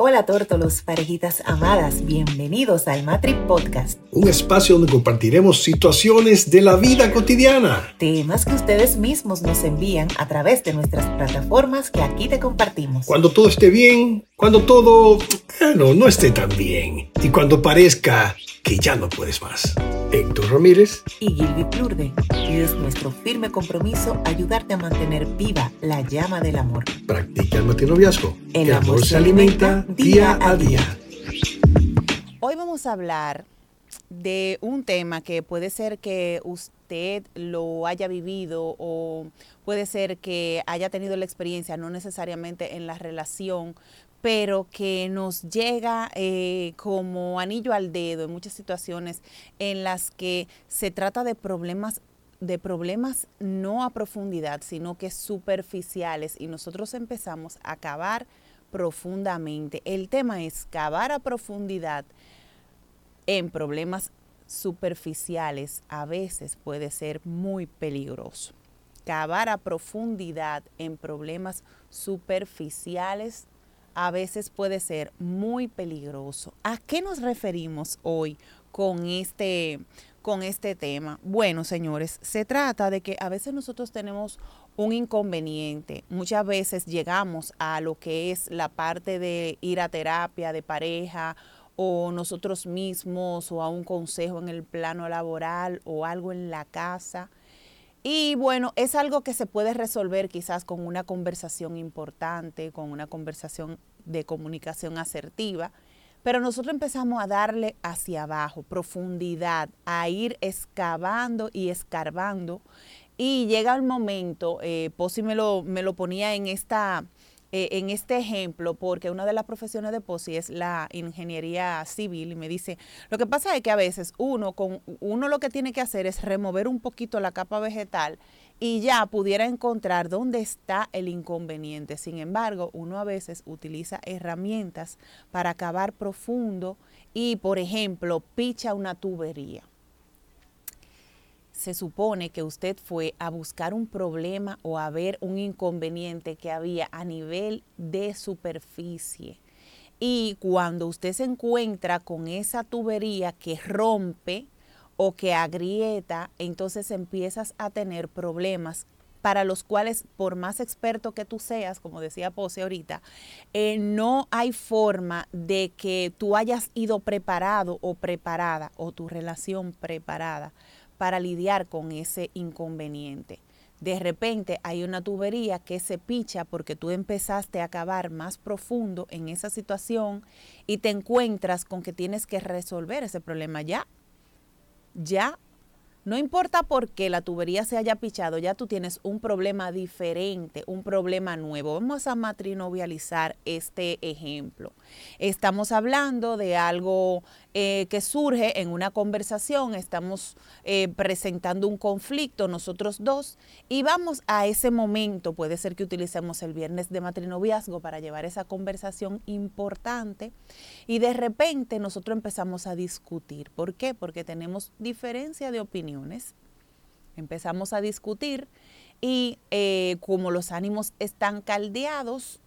Hola tórtolos, parejitas amadas, bienvenidos al Matri Podcast. Un espacio donde compartiremos situaciones de la vida cotidiana. Temas que ustedes mismos nos envían a través de nuestras plataformas que aquí te compartimos. Cuando todo esté bien, cuando todo, bueno, no esté tan bien. Y cuando parezca que ya no puedes más. Héctor Ramírez y Gilby Plurde. Y es nuestro firme compromiso ayudarte a mantener viva la llama del amor. Practica el matinoviazgo. El, amor, se alimenta día a día. Hoy vamos a hablar de un tema que puede ser que usted lo haya vivido o puede ser que haya tenido la experiencia, no necesariamente en la relación, pero que nos llega eh, como anillo al dedo en muchas situaciones en las que se trata de problemas de problemas no a profundidad, sino que superficiales y nosotros empezamos a cavar profundamente. El tema es cavar a profundidad en problemas superficiales a veces puede ser muy peligroso. Cavar a profundidad en problemas superficiales a veces puede ser muy peligroso. ¿A qué nos referimos hoy con este, con este tema? Bueno, señores, se trata de que a veces nosotros tenemos un inconveniente. Muchas veces llegamos a lo que es la parte de ir a terapia de pareja o nosotros mismos o a un consejo en el plano laboral o algo en la casa y bueno, es algo que se puede resolver quizás con una conversación importante, con una conversación de comunicación asertiva, pero nosotros empezamos a darle hacia abajo, profundidad, a ir excavando y escarbando. Y llega el momento, eh, me lo, me lo ponía en esta eh, en este ejemplo, porque una de las profesiones de POSI es la ingeniería civil y me dice, lo que pasa es que a veces uno, con, uno lo que tiene que hacer es remover un poquito la capa vegetal y ya pudiera encontrar dónde está el inconveniente. Sin embargo, uno a veces utiliza herramientas para acabar profundo y, por ejemplo, picha una tubería se supone que usted fue a buscar un problema o a ver un inconveniente que había a nivel de superficie. Y cuando usted se encuentra con esa tubería que rompe o que agrieta, entonces empiezas a tener problemas para los cuales, por más experto que tú seas, como decía Pose ahorita, eh, no hay forma de que tú hayas ido preparado o preparada o tu relación preparada para lidiar con ese inconveniente. De repente hay una tubería que se picha porque tú empezaste a cavar más profundo en esa situación y te encuentras con que tienes que resolver ese problema ya. Ya no importa por qué la tubería se haya pichado, ya tú tienes un problema diferente, un problema nuevo. Vamos a matrinovializar este ejemplo. Estamos hablando de algo eh, que surge en una conversación, estamos eh, presentando un conflicto nosotros dos y vamos a ese momento, puede ser que utilicemos el viernes de matrinoviazgo para llevar esa conversación importante y de repente nosotros empezamos a discutir. ¿Por qué? Porque tenemos diferencia de empezamos a discutir y eh, como los ánimos están caldeados,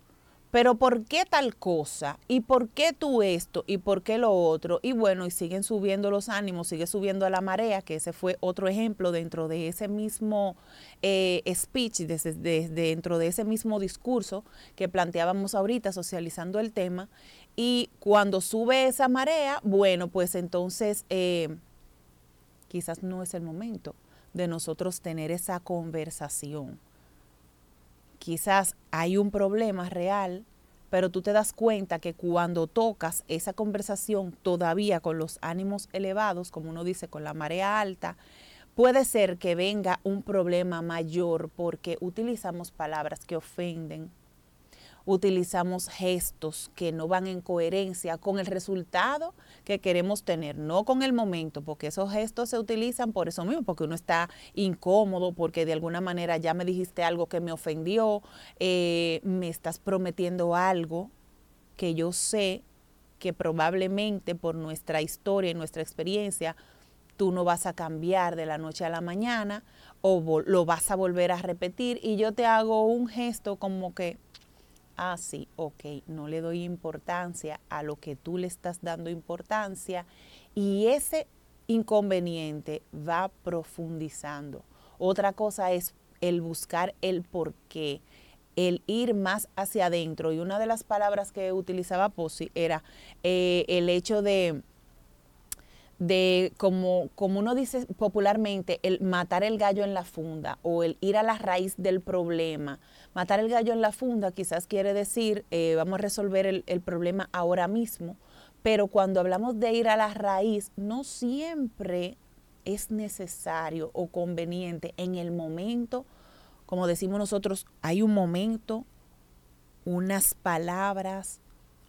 pero ¿por qué tal cosa? ¿Y por qué tú esto? ¿Y por qué lo otro? Y bueno, y siguen subiendo los ánimos, sigue subiendo la marea, que ese fue otro ejemplo dentro de ese mismo eh, speech, desde, dentro de ese mismo discurso que planteábamos ahorita socializando el tema. Y cuando sube esa marea, bueno, pues entonces eh, quizás no es el momento de nosotros tener esa conversación. Quizás hay un problema real, pero tú te das cuenta que cuando tocas esa conversación todavía con los ánimos elevados, como uno dice, con la marea alta, puede ser que venga un problema mayor porque utilizamos palabras que ofenden, utilizamos gestos que no van en coherencia con el resultado que queremos tener, no con el momento, porque esos gestos se utilizan por eso mismo, porque uno está incómodo, porque de alguna manera ya me dijiste algo que me ofendió, eh, me estás prometiendo algo que yo sé que probablemente por nuestra historia y nuestra experiencia, tú no vas a cambiar de la noche a la mañana o lo vas a volver a repetir. Y yo te hago un gesto como que ah, sí, ok, no le doy importancia a lo que tú le estás dando importancia y ese inconveniente va profundizando. Otra cosa es el buscar el por qué, el ir más hacia adentro. Y una de las palabras que utilizaba Posi era eh, el hecho de, de como, como uno dice popularmente, el matar el gallo en la funda o el ir a la raíz del problema. Matar el gallo en la funda quizás quiere decir, eh, vamos a resolver el, el problema ahora mismo, pero cuando hablamos de ir a la raíz, no siempre es necesario o conveniente en el momento, como decimos nosotros, hay un momento, unas palabras,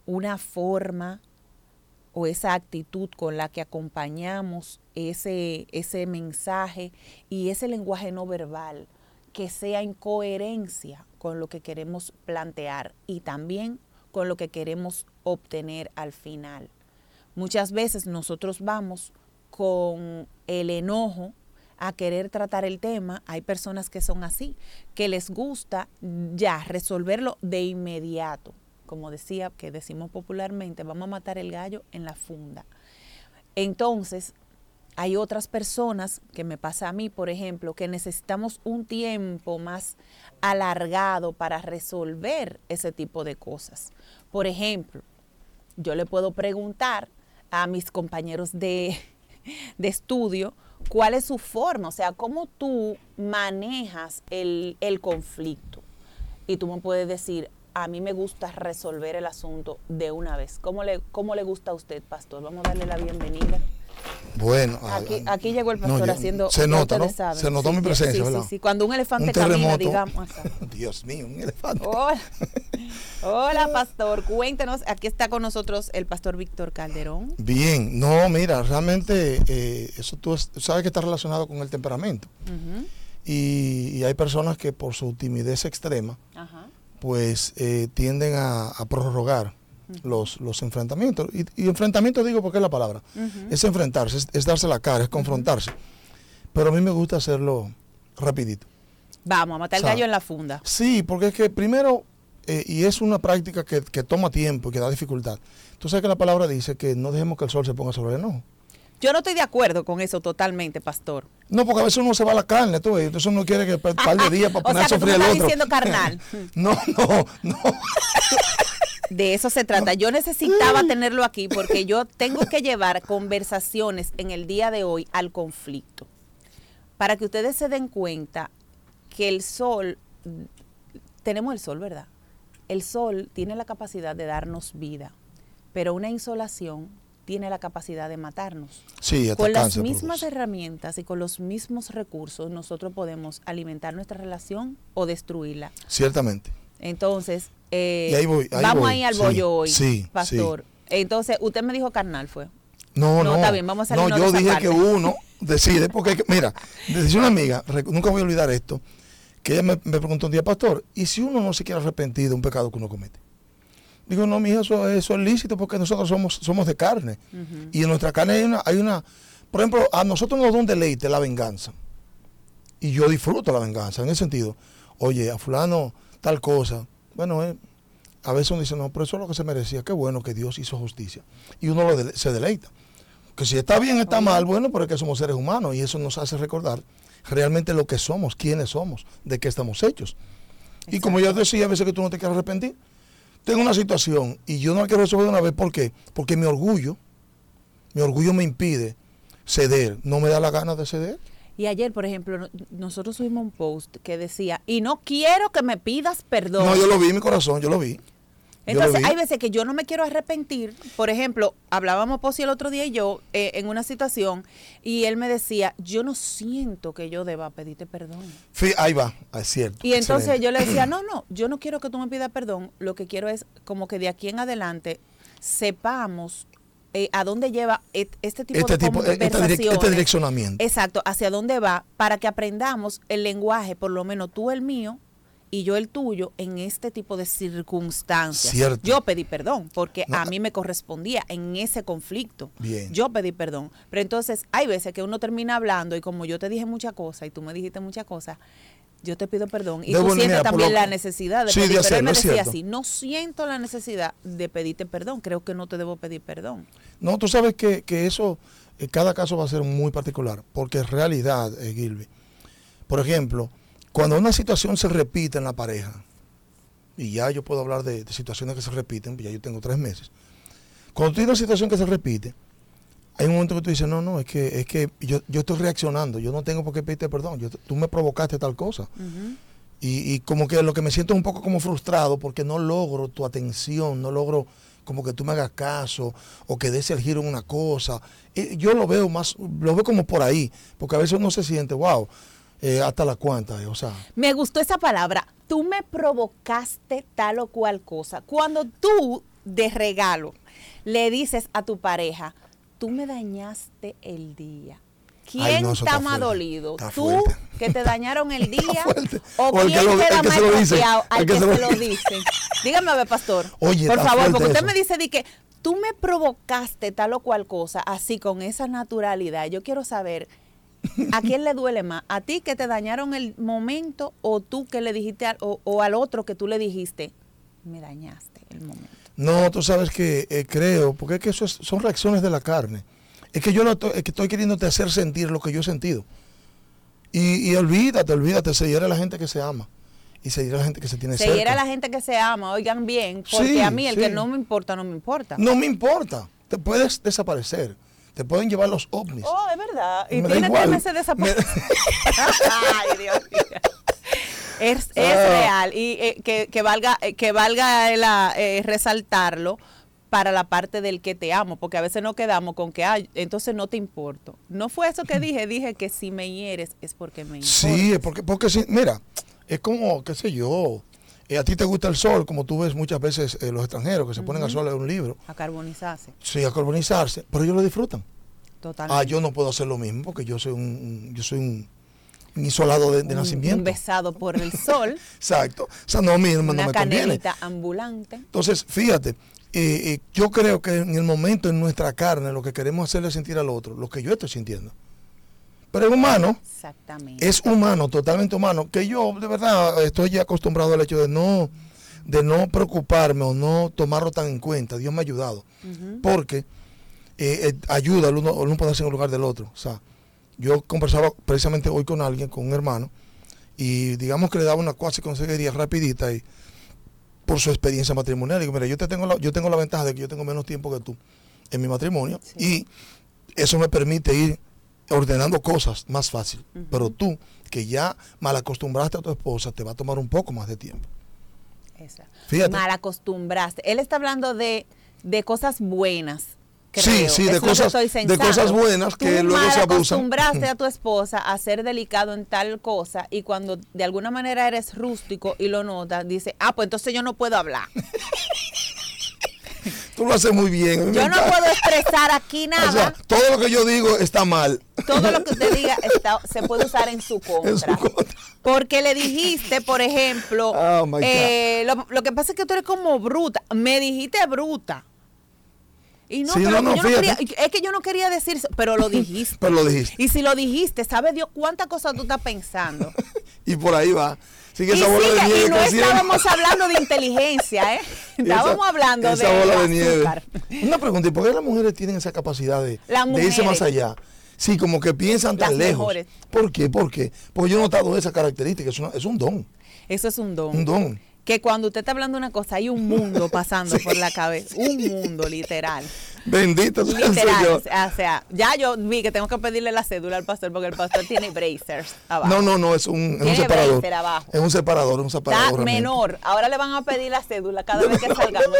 una forma, o esa actitud con la que acompañamos ese, ese mensaje y ese lenguaje no verbal que sea en coherencia con lo que queremos plantear y también con lo que queremos obtener al final. Muchas veces nosotros vamos con el enojo a querer tratar el tema. Hay personas que son así, que les gusta ya resolverlo de inmediato como decía, que decimos popularmente, vamos a matar el gallo en la funda. Entonces, hay otras personas, que me pasa a mí, por ejemplo, que necesitamos un tiempo más alargado para resolver ese tipo de cosas. Por ejemplo, yo le puedo preguntar a mis compañeros de, de estudio cuál es su forma, o sea, cómo tú manejas el, el conflicto. Y tú me puedes decir, a mí me gusta resolver el asunto de una vez. ¿Cómo le, cómo le gusta a usted, pastor? Vamos a darle la bienvenida. Bueno, aquí, aquí llegó el pastor haciendo. Se nota, ¿no? Se notó mi presencia, ¿verdad? Sí, sí, Cuando un elefante camina, digamos. Dios mío, un elefante. Hola. Hola, pastor. Cuéntenos, aquí está con nosotros el pastor Víctor Calderón. Bien, no, mira, realmente eh, eso tú sabes que está relacionado con el temperamento. y, y, hay personas que por su timidez extrema, Ajá pues eh, tienden a, prorrogar los, los enfrentamientos. Y, y, enfrentamiento digo porque es la palabra. Es enfrentarse, es, darse la cara, es confrontarse. Pero a mí me gusta hacerlo rapidito. Vamos, a matar el gallo en la funda. Sí, porque es que primero, eh, y es una práctica que, que, toma tiempo y que da dificultad. Tú sabes que la palabra dice que no dejemos que el sol se ponga sobre el enojo. Yo no estoy de acuerdo con eso totalmente, pastor. No, porque a veces uno se va a la carne, tú, entonces uno quiere que un par de días para poner a sufrir el otro. diciendo carnal. no, no, no. De eso se trata. Yo necesitaba tenerlo aquí porque yo tengo que llevar conversaciones en el día de hoy al conflicto. Para que ustedes se den cuenta que el sol, tenemos el sol, ¿verdad? El sol tiene la capacidad de darnos vida, pero una insolación tiene la capacidad de matarnos. Sí, con las mismas herramientas y con los mismos recursos nosotros podemos alimentar nuestra relación o destruirla. Ciertamente. Entonces, eh, vamos ahí al bollo hoy, sí, pastor. Entonces, usted me dijo carnal, fue. No, no. Está bien, vamos a No, yo dije que uno decide, porque, mira, decía una amiga, nunca voy a olvidar esto, que ella me, me preguntó un día, pastor, ¿y si uno no se quiere arrepentir de un pecado que uno comete? Digo, no, mija, eso, eso es lícito porque nosotros somos, somos de carne. Y en nuestra carne hay una, hay una, por ejemplo, a nosotros nos da un deleite la venganza. Y yo disfruto la venganza, en ese sentido. Oye, a fulano tal cosa. Bueno, eh, a veces uno dice, no, pero eso es lo que se merecía. Qué bueno que Dios hizo justicia. Y uno lo se deleita. Que si está bien, está mal, bueno, pero es que somos seres humanos y eso nos hace recordar realmente lo que somos, quiénes somos, de qué estamos hechos. Y como ya decía, a veces que tú no te quieres arrepentir, tengo una situación y yo no la quiero resolver de una vez. ¿Por qué? Porque mi orgullo, mi orgullo me impide ceder. No me da la gana de ceder. Y ayer, por ejemplo, nosotros subimos un post que decía, y no quiero que me pidas perdón. No, yo lo vi en mi corazón, yo lo vi. Entonces, hay veces que yo no me quiero arrepentir. Por ejemplo, hablábamos Posi el otro día y yo eh, en una situación y él me decía, yo no siento que yo deba pedirte perdón. ahí va, es cierto. Y entonces yo le decía, no, no, yo no quiero que tú me pidas perdón. Lo que quiero es como que de aquí en adelante sepamos eh, a dónde lleva este tipo este de tipo, este, este direccionamiento. Exacto, hacia dónde va, para que aprendamos el lenguaje, por lo menos tú el mío, y yo el tuyo en este tipo de circunstancias. Yo pedí perdón porque a mí me correspondía en ese conflicto. Yo pedí perdón. Pero entonces hay veces que uno termina hablando y como yo te dije muchas cosas y tú me dijiste muchas cosas, yo te pido perdón. Y tú sientes también la necesidad de sí, pedir perdón. Él me decía así, no siento la necesidad de pedirte perdón, creo que no te debo pedir perdón. No, tú sabes que, eso, en cada caso va a ser muy particular, porque en realidad, eh, Gilby, por ejemplo, cuando una situación se repite en la pareja, y ya yo puedo hablar de, situaciones que se repiten, ya yo tengo tres meses, cuando tú tienes una situación que se repite, hay un momento que tú dices, no, no, es que, es que yo, estoy reaccionando, yo no tengo por qué pedirte perdón, tú me provocaste tal cosa. y, como que lo que me siento es un poco como frustrado porque no logro tu atención, no logro como que tú me hagas caso o que des el giro en una cosa. yo lo veo más, lo veo como por ahí, porque a veces uno se siente, wow, eh, hasta la cuanta, eh, o sea. Me gustó esa palabra, tú me provocaste tal o cual cosa. Cuando tú de regalo le dices a tu pareja, tú me dañaste el día. ¿Quién está, más dolido? ¿Tú que te dañaron el día? ¿O, quién queda más confiado al que, se, lo, dice? Dígame, a ver, pastor. Oye, por favor, porque usted me dice de que tú me provocaste tal o cual cosa, así con esa naturalidad. Yo quiero saber ¿A quién le duele más? ¿A ti que te dañaron el momento o tú que le dijiste o, al otro que tú le dijiste, me dañaste el momento? No, tú sabes que eh, creo, porque es que eso son reacciones de la carne. Es que yo no estoy, es que estoy queriéndote hacer sentir lo que yo he sentido. Y, olvídate, olvídate, se hiere a la gente que se ama. Y se hiere a la gente que se tiene se Se hiere a la gente que se ama, oigan bien, porque a mí el que no me importa, no me importa. No me importa, te puedes desaparecer te pueden llevar los ovnis. Oh, es verdad. Y tiene tres meses desaparecido. Ay, Dios mío. Es, es ah. real y eh, que, que, valga eh, que valga eh, resaltarlo para la parte del que te amo, porque a veces no quedamos con que, ay, entonces no te importo. No fue eso que dije, dije que si me hieres es porque me importa. Sí, porque, porque sí, mira, es como, qué sé yo, eh, a ti te gusta el sol, como tú ves muchas veces eh, los extranjeros que se ponen al sol en un libro. A carbonizarse. Sí, a carbonizarse, pero ellos lo disfrutan. Totalmente. Ah, yo no puedo hacer lo mismo porque yo soy un, yo soy un, isolado de, nacimiento. Un besado por el sol. Exacto. O sea, no, mi, no Una me canelita ambulante. Entonces, fíjate, eh, yo creo que en el momento en nuestra carne lo que queremos hacerle sentir al otro, lo que yo estoy sintiendo. Pero es humano. Exactamente. Es humano, totalmente humano. Que yo, de verdad, estoy ya acostumbrado al hecho de no, de no preocuparme o no tomarlo tan en cuenta. Dios me ha ayudado. Porque eh, eh, ayuda al uno, uno ponerse en el lugar del otro. O sea, yo conversaba precisamente hoy con alguien, con un hermano, y digamos que le daba una cuasi consejería rapidita y por su experiencia matrimonial. Digo, mira, yo, te tengo la, yo tengo la ventaja de que yo tengo menos tiempo que tú en mi matrimonio y eso me permite ir ordenando cosas más fácil. Pero tú, que ya mal acostumbraste a tu esposa, te va a tomar un poco más de tiempo. Esa. Fíjate. Mal acostumbraste. Él está hablando de, de cosas buenas. Sí, sí, de cosas, de cosas buenas que luego se abusan. acostumbraste a tu esposa a ser delicado en tal cosa y cuando de alguna manera eres rústico y lo notas, dice, ah, pues entonces yo no puedo hablar. Tú lo haces muy bien. Yo no puedo expresar aquí nada. todo lo que yo digo está mal. Todo lo que usted diga se puede usar en su contra. Porque le dijiste, por ejemplo, oh eh, lo, que pasa es que tú eres como bruta. Me dijiste bruta. Y no, pero yo no quería, es que yo no quería decir, pero lo dijiste. pero lo dijiste. Y si lo dijiste, ¿sabe Dios cuántas cosas tú estás pensando? y por ahí va. Sigue esa bola de nieve y no estábamos hablando de inteligencia, ¿eh? Estábamos hablando de bola de nieve. Una pregunta, ¿y por qué las mujeres tienen esa capacidad de, irse más allá? Sí, como que piensan tan lejos. ¿Por qué? ¿Por qué? Porque yo he notado esa característica, es, es un don. Eso es un don. Un don que cuando usted está hablando una cosa hay un mundo pasando por la cabeza, un mundo literal. Bendito sea literal, O sea, ya yo vi que tengo que pedirle la cédula al pastor porque el pastor tiene bracers abajo. No, no, no, es un, es un separador. Abajo. Es un separador, es un separador. Está menor. Ahora le van a pedir la cédula cada vez que salgamos.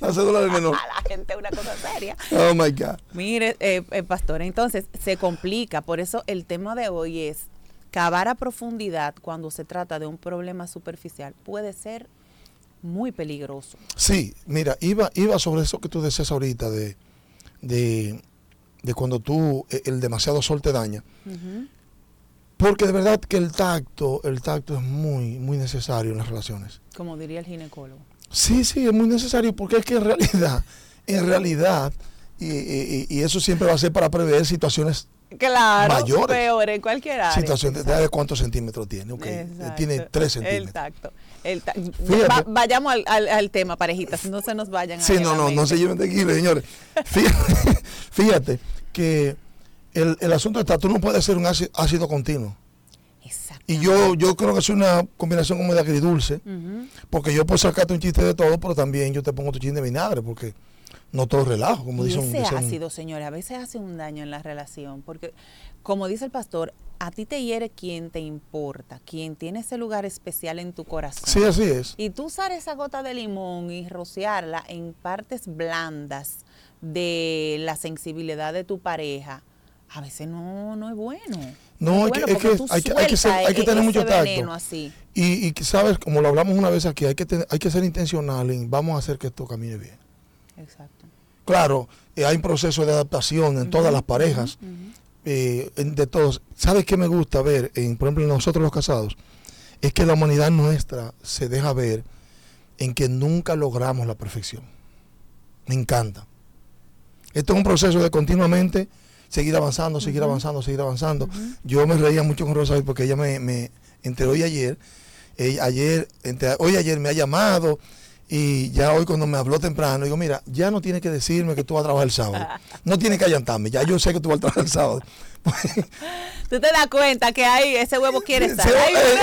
la cédula del menor. A la gente una cosa seria. Oh my God. Mire, eh, eh, pastor, entonces se complica. Por eso el tema de hoy es cavar a profundidad cuando se trata de un problema superficial puede ser muy peligroso. Sí, mira, iba, iba sobre eso que tú decías ahorita de, de, cuando tú, e, el demasiado sol te daña. Porque de verdad que el tacto, el tacto es muy, muy necesario en las relaciones. Como diría el ginecólogo. Sí, sí, es muy necesario porque es que en realidad, en realidad, y, y eso siempre va a ser para prever situaciones claro, mayores. peor en cualquier área. Situación de, cuántos centímetros tiene. Okay. Tiene tres centímetros. Exacto. vayamos al, al, tema, parejitas, no se nos vayan. Sí, no, no, no se lleven de señores. Fíjate, fíjate que el, el, asunto está, tú no puedes hacer un ácido, continuo. Y yo, yo creo que es una combinación como de agridulce, porque yo puedo sacarte un chiste de todo, pero también yo te pongo tu chiste de vinagre, porque no todo relajo, como dicen. Ese ácido, señores, a veces hace un daño en la relación, porque como dice el pastor, a ti te hiere quien te importa, quien tiene ese lugar especial en tu corazón. Sí, así es. Y tú usar esa gota de limón y rociarla en partes blandas de la sensibilidad de tu pareja, a veces no, no es bueno. No, es, que, hay, que, hay, que ser, hay que tener mucho tacto. Así. Y, y, sabes, como lo hablamos una vez aquí, hay que, hay que ser intencional en vamos a hacer que esto camine bien. Exacto. Claro, eh, hay un proceso de adaptación en todas las parejas, eh, de todos. ¿Sabes qué me gusta ver, en, por ejemplo, en nosotros los casados? Es que la humanidad nuestra se deja ver en que nunca logramos la perfección. Me encanta. Esto es un proceso de continuamente seguir avanzando, seguir avanzando, seguir avanzando. Yo me reía mucho con Rosa porque ella me, me entre hoy y ayer, ayer, entre hoy y ayer me ha llamado y ya hoy cuando me habló temprano, digo, mira, ya no tiene que decirme que tú vas a trabajar el sábado. No tiene que allantarme, ya yo sé que tú vas a trabajar el sábado. tú te das cuenta que ahí ese huevo quiere estar.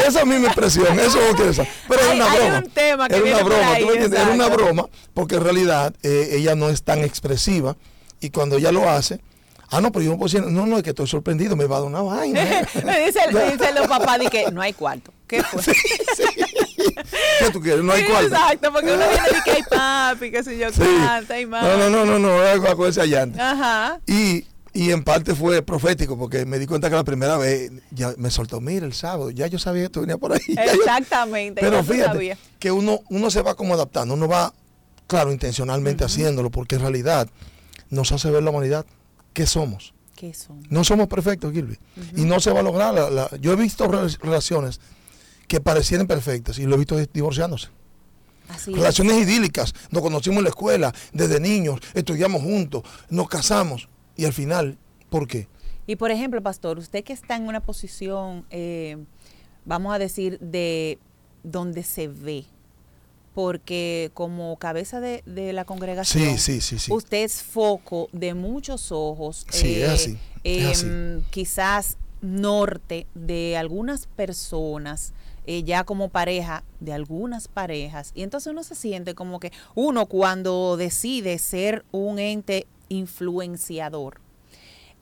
esa es mi expresión, eso quiere estar. Pero es una broma. Un tema que era una broma, tú me entiendes, era una broma, porque en realidad eh, ella no es tan expresiva y cuando ella lo hace, Ah, no, pero yo no puedo decir, no, no, es que estoy sorprendido, me va a dar una vaina. me dice, dice los papás de que no hay cuarto. ¿Qué fue? Sí, sí. ¿Qué tú quieres? No hay cuarto. Exacto, porque uno viene que hay papi, que sé yo, sí. canta y más. No, no, no, no, no, con ese allante. Ajá. Y, y en parte fue profético, porque me di cuenta que la primera vez ya me soltó, mira, el sábado, ya yo sabía que tú venía por ahí. Exactamente. pero fíjate que uno, uno se va como adaptando, uno va, claro, intencionalmente haciéndolo, porque en realidad nos hace ver la humanidad ¿qué somos? ¿Qué somos? No somos perfectos, Gilby. Y no se va a lograr. yo he visto relaciones que parecieran perfectas y lo he visto divorciándose. relaciones idílicas. Nos conocimos en la escuela, desde niños, estudiamos juntos, nos casamos. Y al final, ¿por qué? Y por ejemplo, pastor, usted que está en una posición, eh, vamos a decir, de donde se ve, porque como cabeza de, la congregación, usted es foco de muchos ojos, eh, em, quizás norte de algunas personas, eh, ya como pareja de algunas parejas, y entonces uno se siente como que uno cuando decide ser un ente influenciador,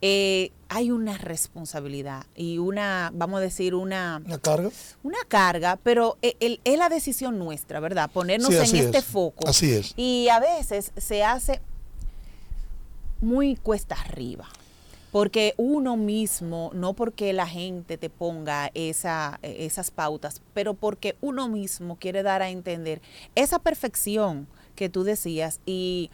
eh, hay una responsabilidad y una, vamos a decir, una... ¿Una carga? Una carga, pero e, es la decisión nuestra, ¿verdad? Ponernos en este foco. Así es. Y a veces se hace muy cuesta arriba. Porque uno mismo, no porque la gente te ponga esa, esas pautas, pero porque uno mismo quiere dar a entender esa perfección que tú decías y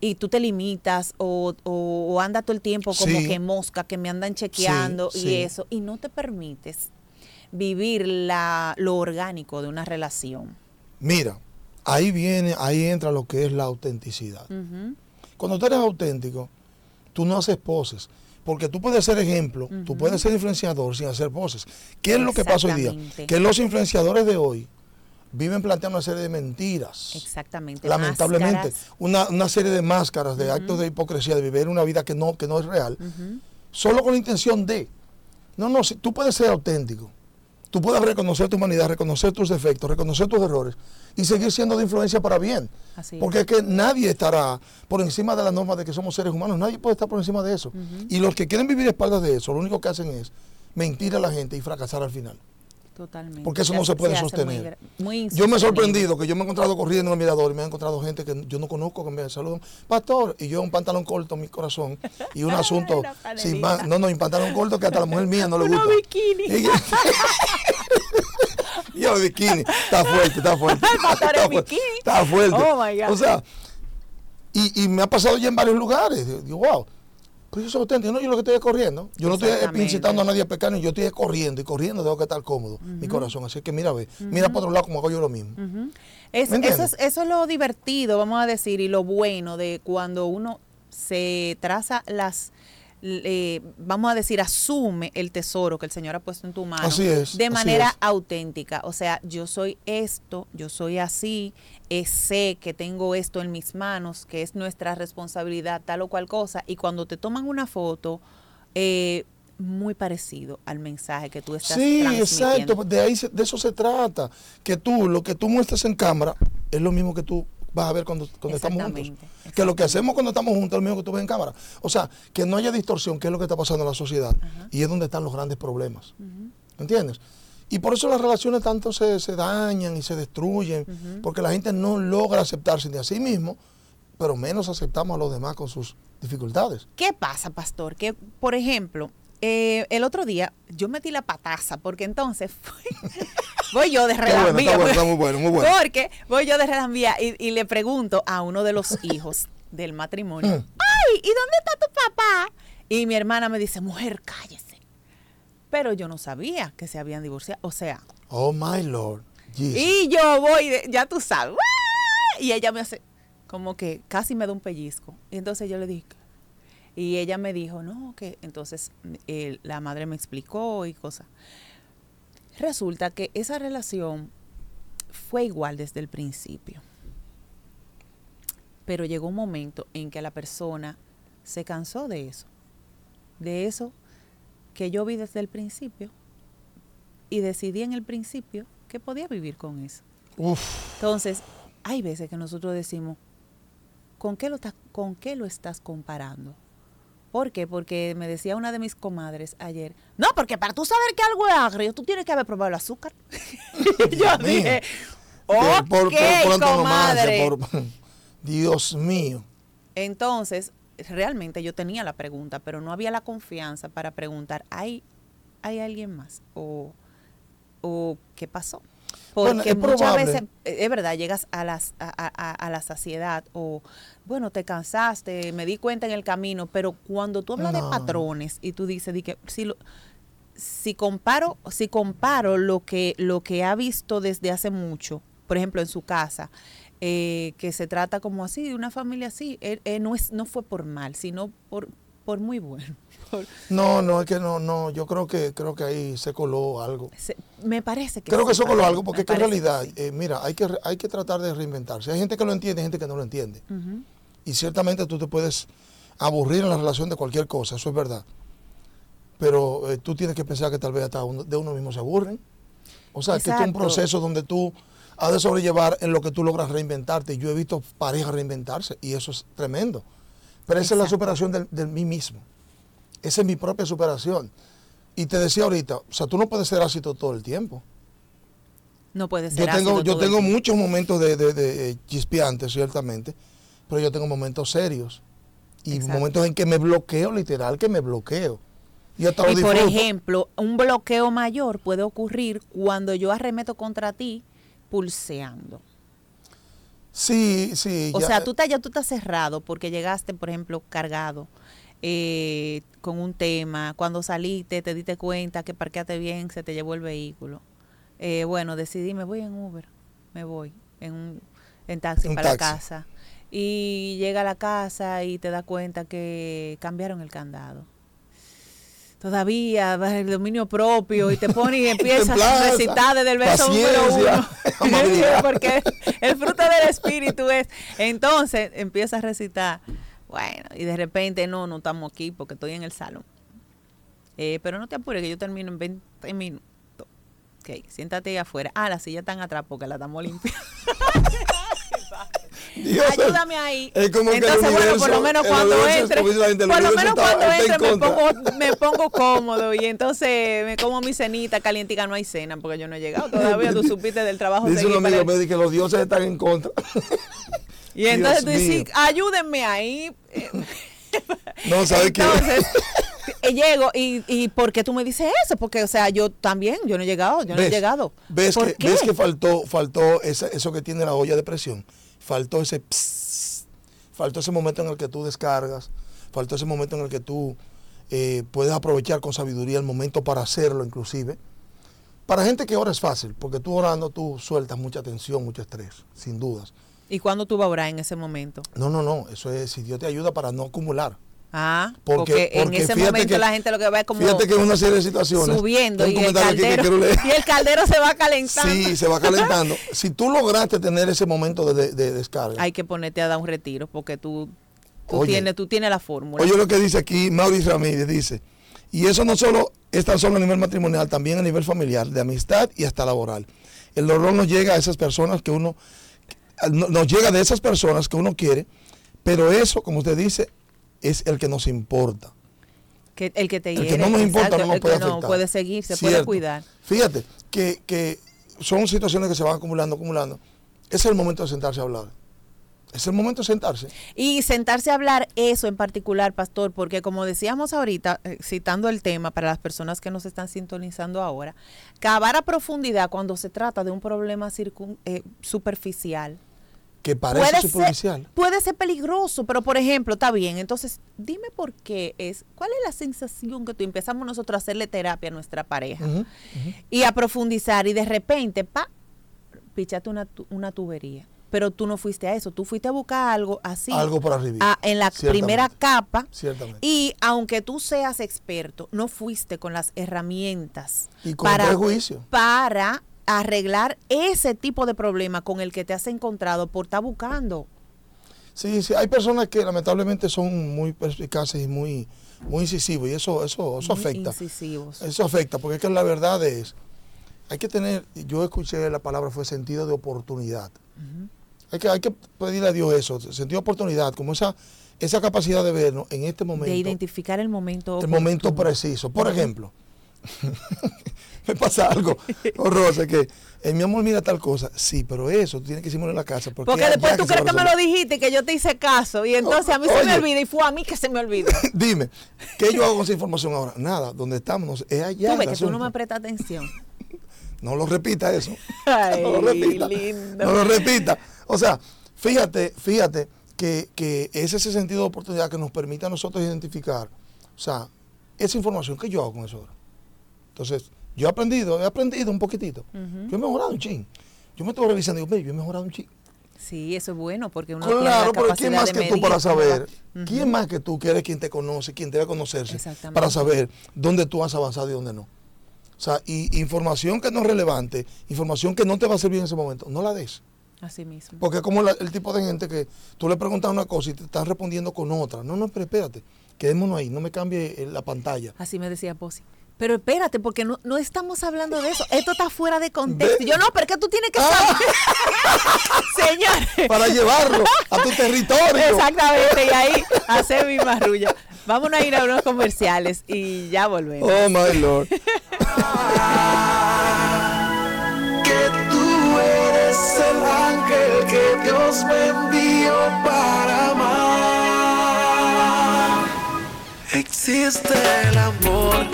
y tú te limitas o, o, anda todo el tiempo como que mosca, que me andan chequeando y eso, y no te permites vivir la, lo orgánico de una relación. Mira, ahí viene, ahí entra lo que es la autenticidad. Cuando tú eres auténtico, tú no haces poses. Porque tú puedes ser ejemplo, tú puedes ser influenciador sin hacer poses. ¿Qué es lo que pasa hoy día? Que los influenciadores de hoy viven planteando una serie de mentiras. Exactamente. Lamentablemente, una, una, serie de máscaras, de actos de hipocresía, de vivir una vida que no, que no es real, solo con la intención de. No, no, si, tú puedes ser auténtico. Tú puedes reconocer tu humanidad, reconocer tus defectos, reconocer tus errores y seguir siendo de influencia para bien. Porque es que nadie estará por encima de la norma de que somos seres humanos, nadie puede estar por encima de eso. Y los que quieren vivir a espaldas de eso, lo único que hacen es mentir a la gente y fracasar al final. Totalmente. Porque eso no se puede sostener. yo me he sorprendido que yo me he encontrado corriendo en el mirador y me he encontrado gente que yo no conozco que me saludan, pastor, y yo un pantalón corto en mi corazón y un asunto sin más, no, no, un pantalón corto que hasta la mujer mía no le gusta. bikini. Y, yo bikini, está fuerte, está fuerte. está, fuerte está fuerte. Oh my God. O sea, y, y me ha pasado ya en varios lugares. Digo, wow pues yo soy auténtico, no, yo lo que estoy es corriendo. Yo no estoy incitando a nadie a pecar, yo estoy corriendo y corriendo tengo que estar cómodo, mi corazón. Así que mira, ve, mira por otro lado como hago yo lo mismo. eso, es, eso es lo divertido, vamos a decir, y lo bueno de cuando uno se traza las vamos a decir, asume el tesoro que el Señor ha puesto en tu mano así es, de manera auténtica. O sea, yo soy esto, yo soy así, eh, sé que tengo esto en mis manos, que es nuestra responsabilidad, tal o cual cosa. Y cuando te toman una foto, eh, muy parecido al mensaje que tú estás sí, exacto, de ahí de eso se trata, que tú lo que tú muestras en cámara es lo mismo que tú vas a ver cuando, cuando estamos juntos. Que lo que hacemos cuando estamos juntos es lo mismo que tú ves en cámara. O sea, que no haya distorsión, que es lo que está pasando en la sociedad. Y es donde están los grandes problemas. ¿Entiendes? Y por eso las relaciones tanto se, se dañan y se destruyen, porque la gente no logra aceptarse de a sí mismo, pero menos aceptamos a los demás con sus dificultades. ¿Qué pasa, pastor? Que, por ejemplo, eh, el otro día yo metí la pataza, porque entonces voy yo de relambía. muy bueno, muy bueno. Porque voy yo de relambía y, y le pregunto a uno de los hijos del matrimonio, mm. ¡ay! ¿Y dónde está tu papá? Y mi hermana me dice, mujer, cállese. Pero yo no sabía que se habían divorciado. O sea. Oh, my Lord. Y yo voy, ya tú sabes. Y ella me hace como que casi me da un pellizco. Y entonces yo le dije, y ella me dijo, no, que entonces la madre me explicó y cosas. Resulta que esa relación fue igual desde el principio. Pero llegó un momento en que la persona se cansó de eso. De eso que yo vi desde el principio. Y decidí en el principio que podía vivir con eso. Entonces, hay veces que nosotros decimos, ¿con qué lo, ¿con qué lo estás comparando? ¿Por qué? Porque me decía una de mis comadres ayer, no, porque para tú saber que algo es agrio, tú tienes que haber probado el azúcar. yo dije, ok, por, comadre. Dios mío. Entonces, realmente yo tenía la pregunta, pero no había la confianza para preguntar, ¿hay, hay alguien más? ¿O, o qué pasó? Porque muchas veces, eh, es verdad, llegas a, las, a, la saciedad o, bueno, te cansaste, me di cuenta en el camino, pero cuando tú hablas de patrones y tú dices, di que, si, lo, si, comparo, si comparo lo que, lo que ha visto desde hace mucho, por ejemplo, en su casa, eh, que se trata como así, de una familia así, eh, no, es, no fue por mal, sino por, por muy bueno. No, no, es que no, no, yo creo que creo que ahí se coló algo. Me parece que Creo que se coló algo porque es que en realidad, eh, mira, hay que, hay que tratar de reinventarse. Hay gente que lo entiende, hay gente que no lo entiende. Y ciertamente tú te puedes aburrir en la relación de cualquier cosa, eso es verdad. Pero eh, tú tienes que pensar que tal vez hasta de uno mismo se aburren. O sea, que es un proceso donde tú has de sobrellevar en lo que tú logras reinventarte. Yo he visto parejas reinventarse y eso es tremendo. Pero esa es la superación de, de mí mismo. Esa es mi propia superación. Y te decía ahorita, o sea, tú no puedes ser ácido todo el tiempo. No puedes ser yo tengo, Yo tengo muchos momentos de, de, chispeantes, ciertamente, pero yo tengo momentos serios. Y momentos en que me bloqueo, literal, que me bloqueo. Y, y por ejemplo, un bloqueo mayor puede ocurrir cuando yo arremeto contra ti pulseando. Sí, sí. O sea, tú estás, ya tú estás cerrado porque llegaste, por ejemplo, cargado eh, con un tema, cuando saliste te diste cuenta que parqueaste bien, se te llevó el vehículo. Eh, bueno, decidí, me voy en Uber, me voy en, un, en taxi para la casa. Y llega a la casa y te das cuenta que cambiaron el candado. Todavía vas el dominio propio y te pones y empiezas a recitar desde el verso número uno. Porque el fruto del espíritu es. Entonces empiezas a recitar bueno, y de repente, no, no estamos aquí porque estoy en el salón. Eh, pero no te apures que yo termino en 20 minutos. Ok, siéntate ahí afuera. Ah, la silla está atrás porque la estamos limpiando. Ayúdame ahí. Entonces, bueno, por lo menos cuando entre, por lo menos cuando entre me pongo, me pongo cómodo y entonces me como mi cenita calientica. No hay cena porque yo no he llegado todavía. Tú supiste del trabajo. Dice un amigo me que los dioses están en contra. Y entonces tú dices, ayúdenme ahí. no, ¿sabes qué? Entonces, eh, llego y, y ¿por qué tú me dices eso? Porque, o sea, yo también, yo no he llegado, yo no he llegado. ¿Ves, que, ¿ves que faltó, faltó eso que tiene la olla de presión? Faltó ese faltó ese momento en el que tú descargas, faltó ese momento en el que tú eh, puedes aprovechar con sabiduría el momento para hacerlo inclusive. Para gente que ora es fácil, porque tú orando tú sueltas mucha tensión, mucho estrés, sin dudas. ¿Y cuándo tú vas a orar en ese momento? No, no, no. Eso es si Dios te ayuda para no acumular. Ah, porque, en ese momento la gente lo que va es como fíjate que una serie de situaciones subiendo y el, caldero, y el caldero se va calentando. Sí, se va calentando. si tú lograste tener ese momento de, descarga. Hay que ponerte a dar un retiro porque tú, tú, tienes, tú tienes la fórmula. Oye lo que dice aquí Mauricio Ramírez, dice, y eso no solo es tan solo a nivel matrimonial, también a nivel familiar, de amistad y hasta laboral. El dolor nos llega a esas personas que uno, nos llega de esas personas que uno quiere, pero eso, como usted dice, es el que nos importa. Que, el que te el que no nos importa no nos puede afectar. No puede seguir, se puede cuidar. Fíjate que, que son situaciones que se van acumulando, acumulando. Es el momento de sentarse a hablar. Es el momento de sentarse. Y sentarse a hablar eso en particular, pastor, porque como decíamos ahorita, eh, citando el tema para las personas que nos están sintonizando ahora, cavar a profundidad cuando se trata de un problema eh, superficial que parece puede superficial. Ser, puede ser peligroso, pero por ejemplo, está bien. Entonces, dime por qué es, ¿cuál es la sensación que tú empezamos nosotros a hacerle terapia a nuestra pareja y a profundizar y de repente, pa, pichate una, una tubería? Pero tú no fuiste a eso, tú fuiste a buscar algo así. Algo por arriba. en la primera capa. Ciertamente. Y aunque tú seas experto, no fuiste con las herramientas. Y con para, prejuicio. Para arreglar ese tipo de problema con el que te has encontrado por estar buscando. Sí, sí, hay personas que lamentablemente son muy perspicaces y muy, muy incisivos y eso, eso, eso afecta. Incisivos. Eso afecta, porque es que la verdad es, hay que tener, yo escuché la palabra fue sentido de oportunidad. hay, que, hay que pedirle a Dios eso, sentido de oportunidad, como esa, esa capacidad de vernos en este momento. De identificar el momento. El momento preciso. Por ejemplo, me pasa algo horroroso que en mi amor mira tal cosa. Sí pero eso tú tienes que decirme en la casa porque, después tú crees que me lo dijiste que yo te hice caso y entonces a mí se me olvida y fue a mí que se me olvidó dime ¿qué yo hago con esa información ahora? nada donde estamos es allá tú ves que tú no me prestas atención. No lo repita eso. No lo repita. no lo repita. O sea fíjate fíjate que, que es ese sentido de oportunidad que nos permite a nosotros identificar o sea esa información ¿qué yo hago con eso ahora? Entonces, yo he aprendido, he aprendido un poquitito. Yo he mejorado un ching. Yo me estoy revisando y digo, yo he mejorado un ching. Sí, eso es bueno porque uno claro, tiene la pero ¿quién más que tú para saber? ¿Quién más que tú que eres quien te conoce, quien debe conocerse para saber dónde tú has avanzado y dónde no? O sea, y información que no es relevante, información que no te va a servir en ese momento, no la des. Así mismo. Porque es como el tipo de gente que tú le preguntas una cosa y te están respondiendo con otra. No, no, pero espérate, quedémonos ahí, no me cambie la pantalla. Así me decía Posi. Pero espérate, porque no, no estamos hablando de eso. Esto está fuera de contexto. Yo no, pero es que tú tienes que saber. Señor. Para llevarlo a tu territorio. Exactamente, y ahí hacer mi marrulla. Vamos a ir a unos comerciales y ya volvemos. Oh, my Lord. que tú eres el ángel que Dios me envió para amar. Existe el amor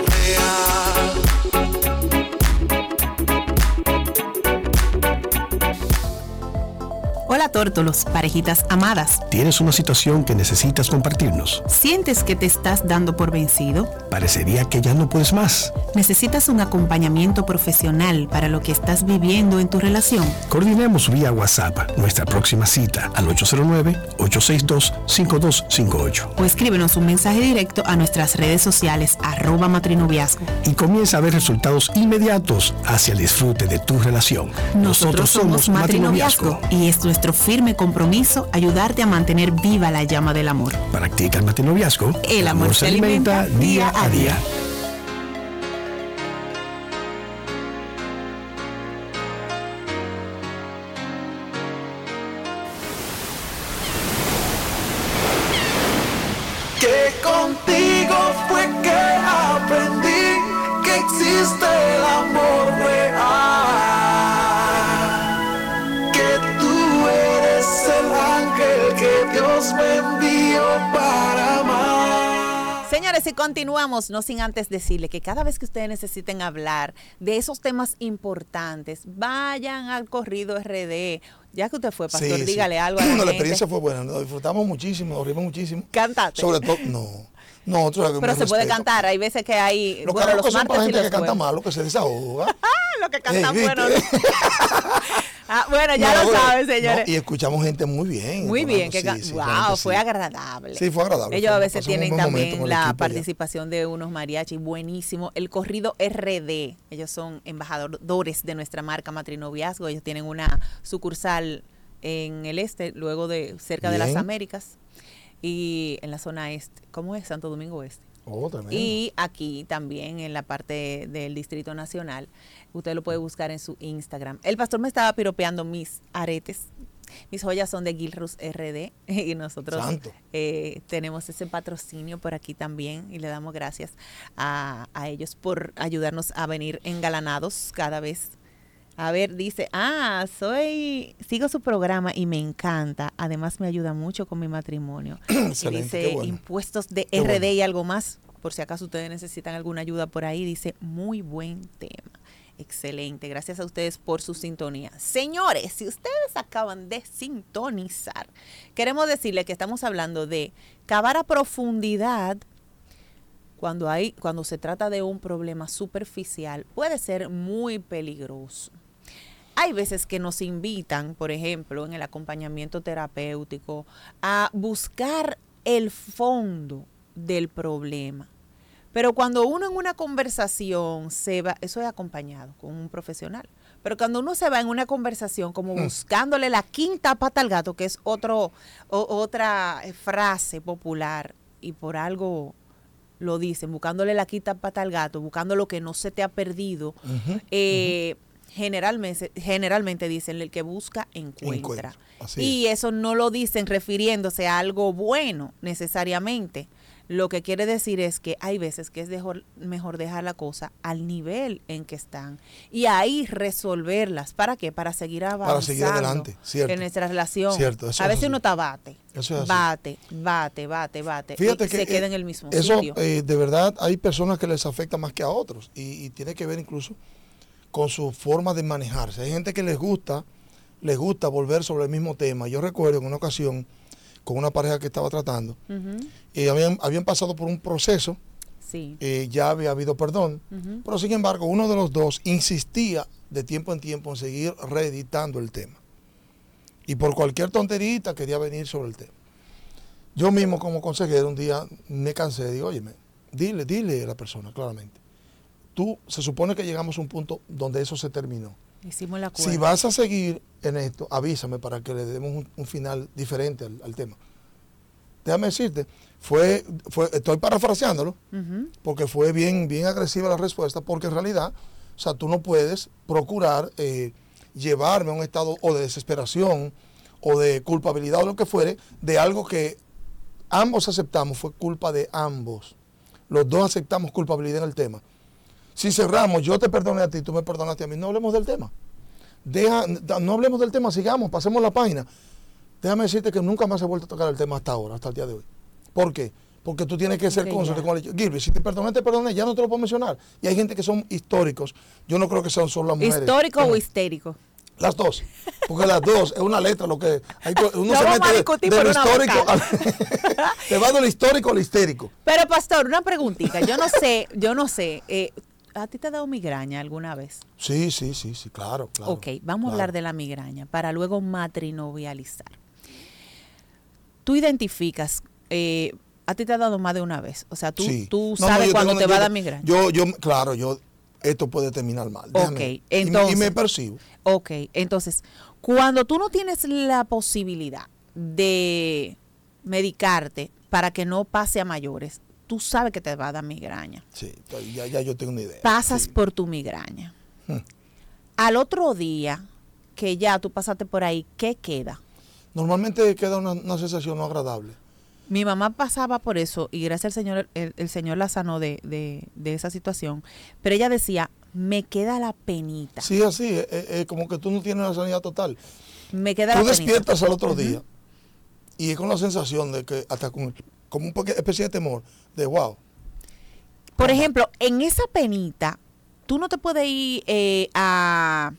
Hola tórtolos, parejitas amadas. ¿Tienes una situación que necesitas compartirnos? ¿Sientes que te estás dando por vencido? Parecería que ya no puedes más. ¿Necesitas un acompañamiento profesional para lo que estás viviendo en tu relación? Coordinemos vía WhatsApp nuestra próxima cita al 809-862-5258. O escríbenos un mensaje directo a nuestras redes sociales arroba matrinoviazgo. Y comienza a ver resultados inmediatos hacia el disfrute de tu relación. Nosotros, somos Matrinoviazgo y es nuestro firme compromiso ayudarte a mantener viva la llama del amor. Practica el matinoviazgo. El amor, se alimenta día a día. No sin antes decirle que cada vez que ustedes necesiten hablar de esos temas importantes, vayan al corrido RD. Ya que usted fue, pastor, dígale algo a la, la experiencia fue buena, nos disfrutamos muchísimo, nos rimos muchísimo. Cantate. Sobre todo, no. No, Pero se puede cantar, hay veces que hay. Los bueno, los son para gente que canta malo, que se desahoga. lo que canta bueno. Ah, bueno, ya lo saben, señores. y escuchamos gente muy bien. Muy bien, que wow, fue agradable. Sí, fue agradable. Ellos a veces tienen también la participación de unos mariachis buenísimo. El corrido RD, ellos son embajadores de nuestra marca Matrinoviazgo. Ellos tienen una sucursal en el este, luego de cerca de las Américas y en la zona este. ¿Cómo es? Santo Domingo Este. Oh, y aquí también en la parte del Distrito Nacional. Usted lo puede buscar en su Instagram. El pastor me estaba piropeando mis aretes. Mis joyas son de Gilrus RD y nosotros eh, tenemos ese patrocinio por aquí también y le damos gracias a, a ellos por ayudarnos a venir engalanados cada vez a ver, dice, ah, soy, sigo su programa y me encanta. Además me ayuda mucho con mi matrimonio. dice impuestos de RD y algo más. Por si acaso ustedes necesitan alguna ayuda por ahí, dice, muy buen tema. Excelente, gracias a ustedes por su sintonía. Señores, si ustedes acaban de sintonizar, queremos decirles que estamos hablando de cavar a profundidad cuando hay cuando se trata de un problema superficial puede ser muy peligroso. Hay veces que nos invitan, por ejemplo, en el acompañamiento terapéutico, a buscar el fondo del problema. Pero cuando uno en una conversación se va, eso es acompañado con un profesional, pero cuando uno se va en una conversación como mm. buscándole la quinta pata al gato, que es otro, otra frase popular, y por algo lo dicen, buscándole la quinta pata al gato, buscando lo que no se te ha perdido, eh, generalmente, generalmente dicen el que busca encuentra. Y eso no lo dicen refiriéndose a algo bueno necesariamente. Lo que quiere decir es que hay veces que es mejor dejar la cosa al nivel en que están y ahí resolverlas. ¿Para qué? Para seguir avanzando. Para seguir adelante, cierto. En nuestra relación. Cierto, a veces uno está bate. Bate, bate, bate, bate. Fíjate y que se queda en el mismo eso, eh, de verdad, hay personas que les afecta más que a otros y tiene que ver incluso con su forma de manejarse. Hay gente que les gusta, les gusta volver sobre el mismo tema. Yo recuerdo en una ocasión con una pareja que estaba tratando, y habían, habían pasado por un proceso, sí. Eh, ya había habido perdón, pero sin embargo uno de los dos insistía de tiempo en tiempo en seguir reeditando el tema. Y por cualquier tonterita quería venir sobre el tema. Yo mismo como consejero un día me cansé, digo, oye, dile, dile a la persona claramente tú, se supone que llegamos a un punto donde eso se terminó. Hicimos la Si vas a seguir en esto, avísame para que le demos un, final diferente al, tema. Déjame decirte, fue, fue estoy parafraseándolo, porque fue bien, bien agresiva la respuesta, porque en realidad, o sea, tú no puedes procurar eh, llevarme a un estado o de desesperación o de culpabilidad o lo que fuere, de algo que ambos aceptamos, fue culpa de ambos. Los dos aceptamos culpabilidad en el tema. Si cerramos, yo te perdoné a ti, tú me perdonaste a mí, no hablemos del tema. Deja, no hablemos del tema, sigamos, pasemos la página. Déjame decirte que nunca más he vuelto a tocar el tema hasta ahora, hasta el día de hoy. ¿Por qué? Porque tú tienes que ser consciente con el Gilby, si te perdoné, te perdoné, ya no te lo puedo mencionar. Y hay gente que son históricos. Yo no creo que sean solo las mujeres. ¿Histórico o histérico? Las dos. Porque las dos es una letra lo que hay, uno se mete de, lo histórico te va de lo histórico al histérico. Pero pastor, una preguntita. Yo no sé, yo no sé. Eh, ¿A ti te ha dado migraña alguna vez? Sí, sí, sí, sí, claro. claro ok, vamos a hablar de la migraña para luego matrinovializar. Tú identificas, eh, a ti te ha dado más de una vez. O sea, tú, tú sabes cuando te va a dar migraña. Yo, yo, claro, yo, esto puede terminar mal. ok, entonces. Y, me percibo. Ok, entonces, cuando tú no tienes la posibilidad de medicarte para que no pase a mayores, tú sabes que te va a dar migraña. Sí, ya, ya yo tengo una idea. Pasas por tu migraña. Hmm. Al otro día que ya tú pasaste por ahí, ¿qué queda? Normalmente queda una, sensación no agradable. Mi mamá pasaba por eso y gracias al Señor, el, Señor la sanó de, de, esa situación. Pero ella decía, me queda la penita. Sí, así, es, como que tú no tienes la sanidad total. Me queda tú despiertas al otro día y es con la sensación de que hasta con como una especie de temor, de wow. Por ejemplo, en esa penita, tú no te puedes ir eh, a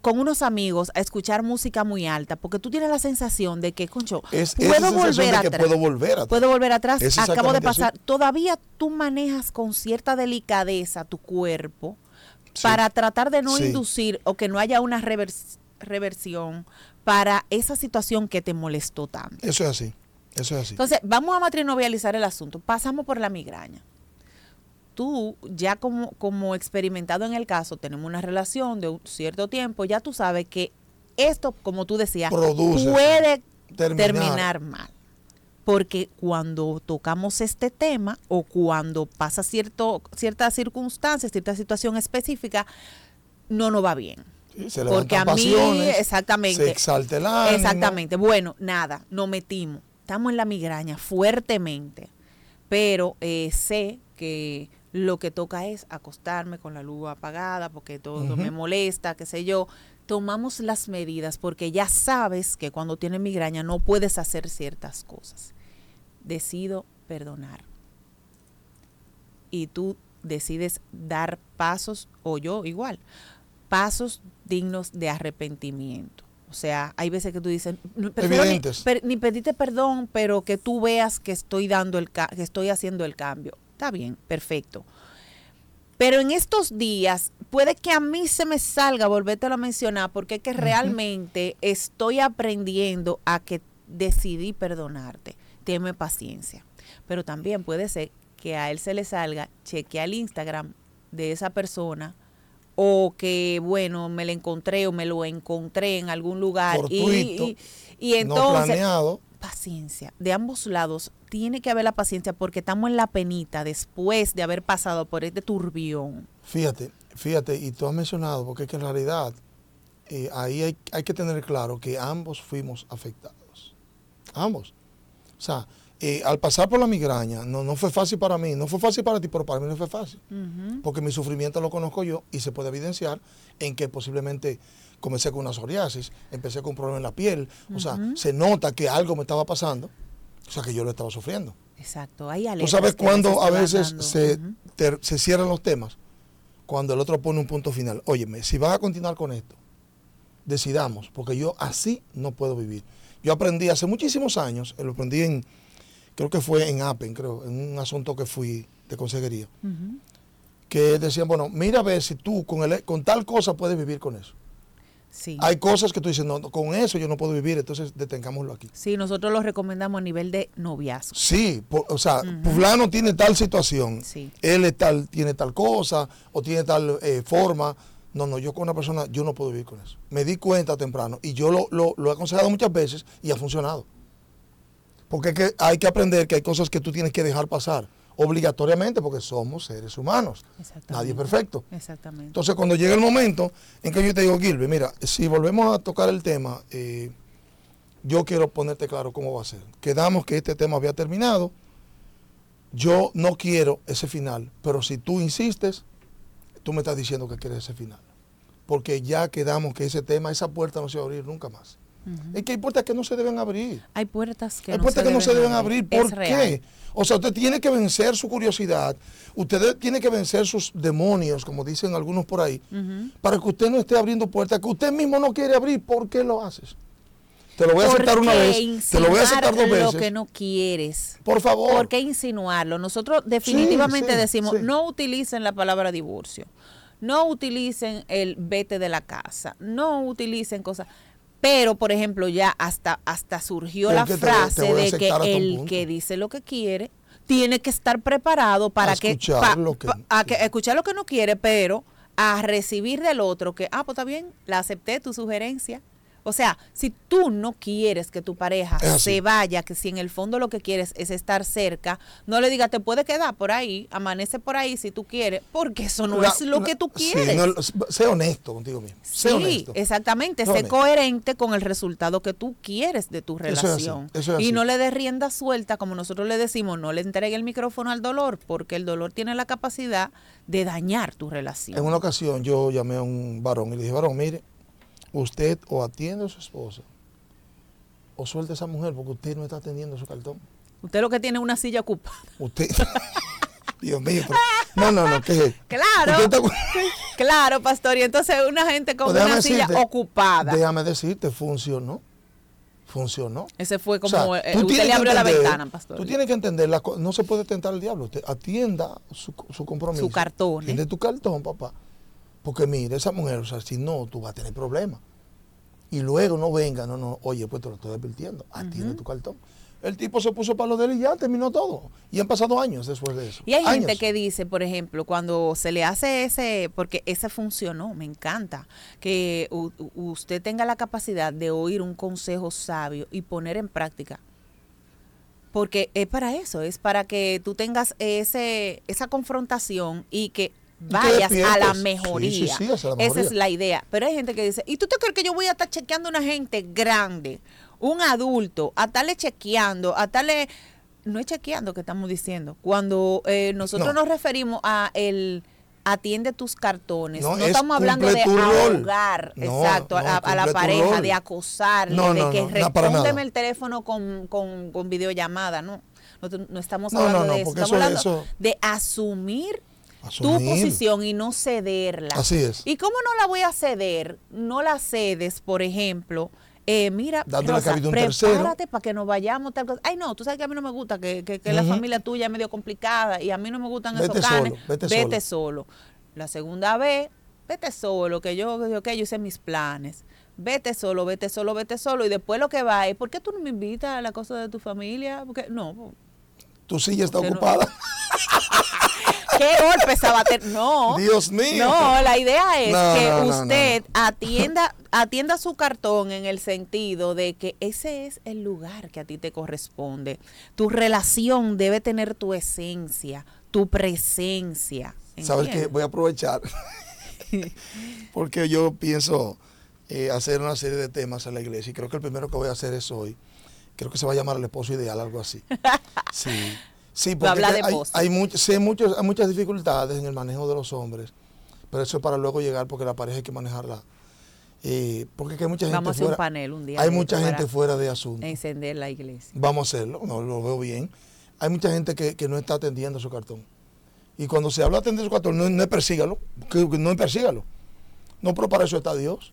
con unos amigos a escuchar música muy alta, porque tú tienes la sensación de que, concho, puedo volver atrás. Puedo volver atrás. Puedo volver atrás. Acabo de pasar. Todavía tú manejas con cierta delicadeza tu cuerpo para tratar de no inducir o que no haya una reversión para esa situación que te molestó tanto. Eso es así. Eso es así. Entonces, vamos a matrinovializar el asunto. Pasamos por la migraña. Tú, ya como, como experimentado en el caso, tenemos una relación de un cierto tiempo, ya tú sabes que esto, como tú decías, puede terminar mal porque cuando tocamos este tema o cuando pasa cierto, cierta circunstancia, cierta situación específica, no nos va bien. se porque a mí, exactamente. Se exalta el ánimo. Exactamente. Bueno, nada, nos metimos. Estamos en la migraña fuertemente, pero eh, sé que lo que toca es acostarme con la luz apagada porque todo me molesta, qué sé yo. Tomamos las medidas porque ya sabes que cuando tienes migraña no puedes hacer ciertas cosas decido perdonar. Y tú decides dar pasos, o yo igual, pasos dignos de arrepentimiento. O sea, hay veces que tú dices, ni, ni, pediste perdón, pero que tú veas que estoy dando el que estoy haciendo el cambio. Está bien, perfecto. Pero en estos días puede que a mí se me salga volverte a mencionar porque es que realmente estoy aprendiendo a que decidí perdonarte teme paciencia. Pero también puede ser que a él se le salga, chequear el Instagram de esa persona o que, bueno, me lo encontré o me lo encontré en algún lugar. y, y, entonces, paciencia. De ambos lados tiene que haber la paciencia porque estamos en la penita después de haber pasado por este turbión. Fíjate, fíjate, y tú has mencionado, porque es que en realidad eh, ahí hay, hay que tener claro que ambos fuimos afectados. Ambos. O sea, eh, al pasar por la migraña, no, no fue fácil para mí, no fue fácil para ti, pero para mí no fue fácil. Porque mi sufrimiento lo conozco yo y se puede evidenciar en que posiblemente comencé con una psoriasis, empecé con un problema en la piel. O sea, se nota que algo me estaba pasando, o sea, que yo lo estaba sufriendo. Exacto, hay Tú sabes cuando a veces se, se cierran los temas, cuando el otro pone un punto final. Óyeme, si vas a continuar con esto, decidamos, porque yo así no puedo vivir. Yo aprendí hace muchísimos años, lo aprendí en, creo que fue en Appen, creo, en un asunto que fui de consejería, que decían, bueno, mira a ver si tú con, el, con tal cosa puedes vivir con eso. Sí. Hay cosas que tú dices, no, con eso yo no puedo vivir, entonces detengámoslo aquí. Sí, nosotros lo recomendamos a nivel de noviazgo. Sí, o sea, fulano tiene tal situación, él tal, tiene tal cosa o tiene tal eh, forma, no, no, yo con una persona, yo no puedo vivir con eso. Me di cuenta temprano y yo lo, he aconsejado muchas veces y ha funcionado. Porque que hay que aprender que hay cosas que tú tienes que dejar pasar obligatoriamente porque somos seres humanos. Nadie es perfecto. Exactamente. Entonces, cuando llega el momento en que yo te digo, Gilbert, mira, si volvemos a tocar el tema, eh, yo quiero ponerte claro cómo va a ser. Quedamos que este tema había terminado. Yo no quiero ese final, pero si tú insistes, tú me estás diciendo que quieres ese final porque ya quedamos que ese tema, esa puerta no se va a abrir nunca más. Es que hay puertas que no se deben abrir. Hay puertas que, hay puertas que no se deben abrir. ¿Por qué? O sea, usted tiene que vencer su curiosidad, usted tiene que vencer sus demonios, como dicen algunos por ahí, para que usted no esté abriendo puertas que usted mismo no quiere abrir. ¿Por qué lo haces? Te lo voy a aceptar una vez, te lo voy a aceptar dos veces. lo que no quieres. Por favor. ¿Por qué insinuarlo? Nosotros definitivamente decimos, no utilicen la palabra divorcio no utilicen el vete de la casa, no utilicen cosas. Pero, por ejemplo, ya hasta, hasta surgió la frase de que el que dice lo que quiere tiene que estar preparado para que, a que escuchar lo que no quiere, pero a recibir del otro que, ah, pues está bien, la acepté tu sugerencia. O sea, si tú no quieres que tu pareja se vaya, que si en el fondo lo que quieres es estar cerca, no le digas, te puede quedar por ahí, amanece por ahí si tú quieres, porque eso no es lo que tú quieres. sé honesto contigo mismo. sí, exactamente. Sé, coherente con el resultado que tú quieres de tu relación. y no le des rienda suelta, como nosotros le decimos, no le entregue el micrófono al dolor, porque el dolor tiene la capacidad de dañar tu relación. En una ocasión yo llamé a un varón y le dije, varón, mire, usted o atiende a su esposa o suelta a esa mujer porque usted no está atendiendo su cartón. Usted lo que tiene es una silla ocupada. Usted. Dios mío. no, no, no. ¿qué Claro. claro, pastor. Y entonces una gente con pues una silla ocupada. Déjame decirte, funcionó. Funcionó. Ese fue como. Eh, usted le abrió la ventana, pastor. Tú tienes que entender, no se puede tentar al diablo. Usted atienda su, su compromiso. Su cartón. Atiende tu cartón, papá Porque mire, esa mujer, o sea, si no, tú vas a tener problemas. Y luego no venga, no, no, oye, pues te lo estoy advirtiendo, atiende tu cartón. El tipo se puso para lo de él y ya terminó todo. Y han pasado años después de eso. Y hay gente que dice, por ejemplo, cuando se le hace ese, porque ese funcionó, me encanta, que usted tenga la capacidad de oír un consejo sabio y poner en práctica. Porque es para eso, es para que tú tengas ese, esa confrontación y que vayas a la mejoría. Esa es la idea. Pero hay gente que dice, ¿y tú te crees que yo voy a estar chequeando a una gente grande, un adulto, a estarle chequeando, a estarle... No es chequeando que estamos diciendo. Cuando eh, nosotros nos referimos a el atiende tus cartones. No, estamos hablando de ahogar, exacto, a, la pareja, de acosarle, de que respóndeme el teléfono con, con, con videollamada, ¿no? No, estamos hablando de eso, estamos hablando de asumir tu posición y no cederla. Así es. ¿Y cómo no la voy a ceder? No la cedes, por ejemplo, eh, mira, Rosa, prepárate para que nos vayamos tal cosa. Ay, no, tú sabes que a mí no me gusta, que, que, la familia tuya es medio complicada y a mí no me gustan esos canes. vete, solo. La segunda vez, vete solo, que yo, que yo hice mis planes. Vete solo, vete solo, vete solo. Y después lo que va es, ¿por qué tú no me invitas a la cosa de tu familia? Porque, no. Tu silla está ocupada. ¿Qué golpe se va a tener? No. Dios mío. No, la idea es que usted atienda, atienda su cartón en el sentido de que ese es el lugar que a ti te corresponde. Tu relación debe tener tu esencia, tu presencia. ¿Sabes qué? Voy a aprovechar. porque yo pienso eh, hacer una serie de temas en la iglesia y creo que el primero que voy a hacer es hoy. Creo que se va a llamar el esposo ideal, algo así. Sí. Sí, porque hay, hay, muchas dificultades en el manejo de los hombres, pero eso es para luego llegar porque la pareja hay que manejarla. Eh, porque hay mucha gente Vamos a hacer un panel un día. Hay mucha gente fuera de asunto. Encender la iglesia. Vamos a hacerlo, no lo veo bien. Hay mucha gente que, no está atendiendo su cartón. Y cuando se habla de atender su cartón, no, no es persígalo, que, no es persígalo. No, pero para eso está Dios.